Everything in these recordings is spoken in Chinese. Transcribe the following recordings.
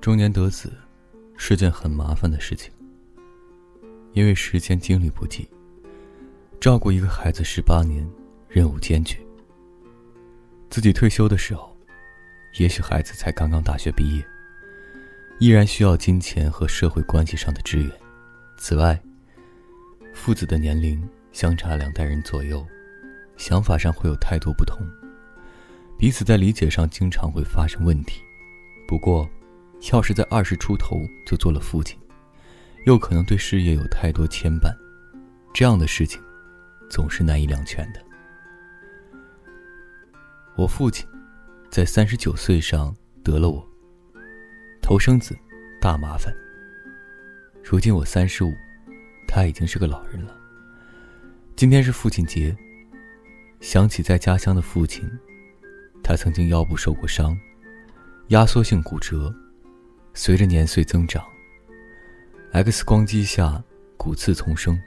中年得子是件很麻烦的事情，因为时间精力不济，照顾一个孩子十八年，任务艰巨。自己退休的时候，也许孩子才刚刚大学毕业，依然需要金钱和社会关系上的支援。此外，父子的年龄相差两代人左右，想法上会有太多不同，彼此在理解上经常会发生问题。不过，要是在二十出头就做了父亲，又可能对事业有太多牵绊，这样的事情总是难以两全的。我父亲在三十九岁上得了我，头生子，大麻烦。如今我三十五，他已经是个老人了。今天是父亲节，想起在家乡的父亲，他曾经腰部受过伤，压缩性骨折。随着年岁增长，X 光机下骨刺丛生，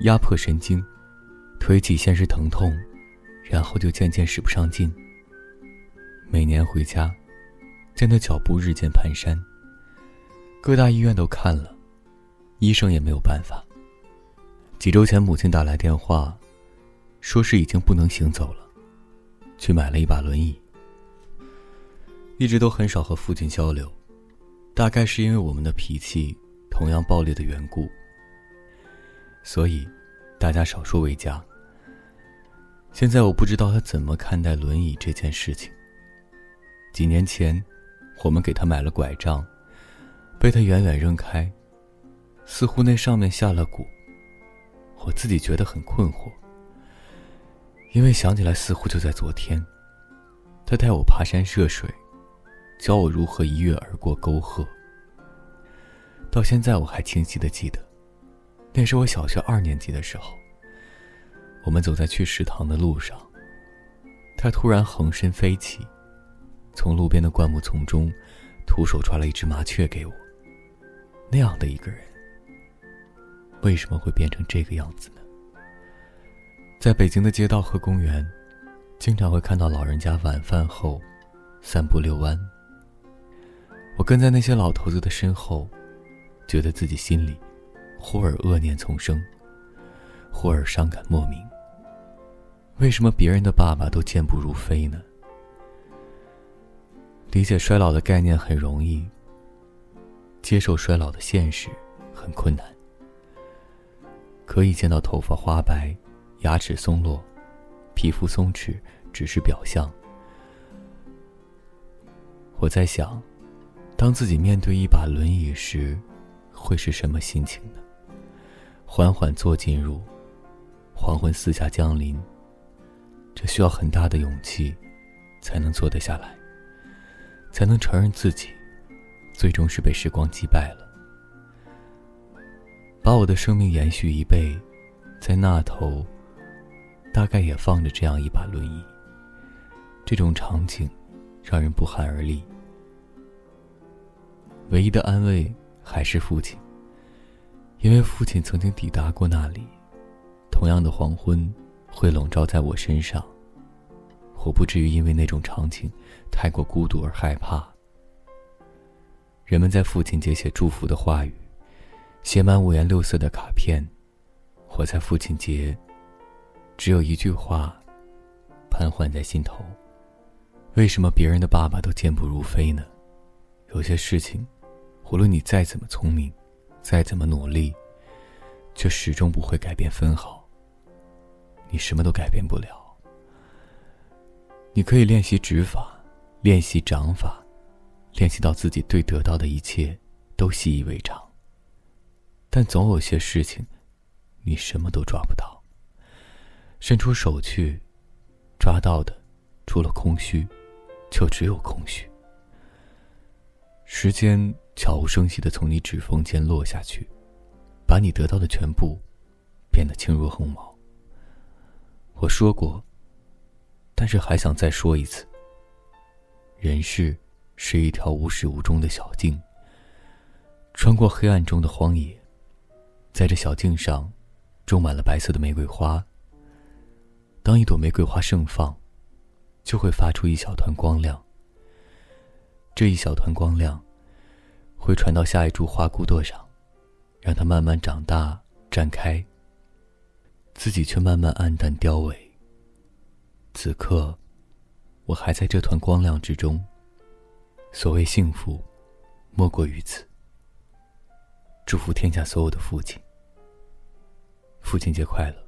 压迫神经，腿脊先是疼痛，然后就渐渐使不上劲。每年回家，见他脚步日渐蹒跚，各大医院都看了，医生也没有办法。几周前，母亲打来电话，说是已经不能行走了，去买了一把轮椅。一直都很少和父亲交流。大概是因为我们的脾气同样暴烈的缘故，所以大家少说为佳。现在我不知道他怎么看待轮椅这件事情。几年前，我们给他买了拐杖，被他远远扔开，似乎那上面下了蛊。我自己觉得很困惑，因为想起来似乎就在昨天，他带我爬山涉水。教我如何一跃而过沟壑。到现在我还清晰的记得，那是我小学二年级的时候。我们走在去食堂的路上，他突然横身飞起，从路边的灌木丛中，徒手抓了一只麻雀给我。那样的一个人，为什么会变成这个样子呢？在北京的街道和公园，经常会看到老人家晚饭后散步遛弯。我跟在那些老头子的身后，觉得自己心里忽而恶念丛生，忽而伤感莫名。为什么别人的爸爸都健步如飞呢？理解衰老的概念很容易，接受衰老的现实很困难。可以见到头发花白、牙齿松落、皮肤松弛，只是表象。我在想。当自己面对一把轮椅时，会是什么心情呢？缓缓坐进入，黄昏四下降临。这需要很大的勇气，才能坐得下来，才能承认自己，最终是被时光击败了。把我的生命延续一倍，在那头，大概也放着这样一把轮椅。这种场景，让人不寒而栗。唯一的安慰还是父亲，因为父亲曾经抵达过那里。同样的黄昏会笼罩在我身上，我不至于因为那种场景太过孤独而害怕。人们在父亲节写祝福的话语，写满五颜六色的卡片。我在父亲节，只有一句话，盘桓在心头：为什么别人的爸爸都健步如飞呢？有些事情。无论你再怎么聪明，再怎么努力，却始终不会改变分毫。你什么都改变不了。你可以练习指法，练习掌法，练习到自己对得到的一切都习以为常。但总有些事情，你什么都抓不到。伸出手去，抓到的，除了空虚，就只有空虚。时间。悄无声息的从你指缝间落下去，把你得到的全部变得轻如鸿毛。我说过，但是还想再说一次。人世是一条无始无终的小径，穿过黑暗中的荒野，在这小径上，种满了白色的玫瑰花。当一朵玫瑰花盛放，就会发出一小团光亮。这一小团光亮。会传到下一株花骨朵上，让它慢慢长大绽开。自己却慢慢黯淡凋萎。此刻，我还在这团光亮之中。所谓幸福，莫过于此。祝福天下所有的父亲。父亲节快乐！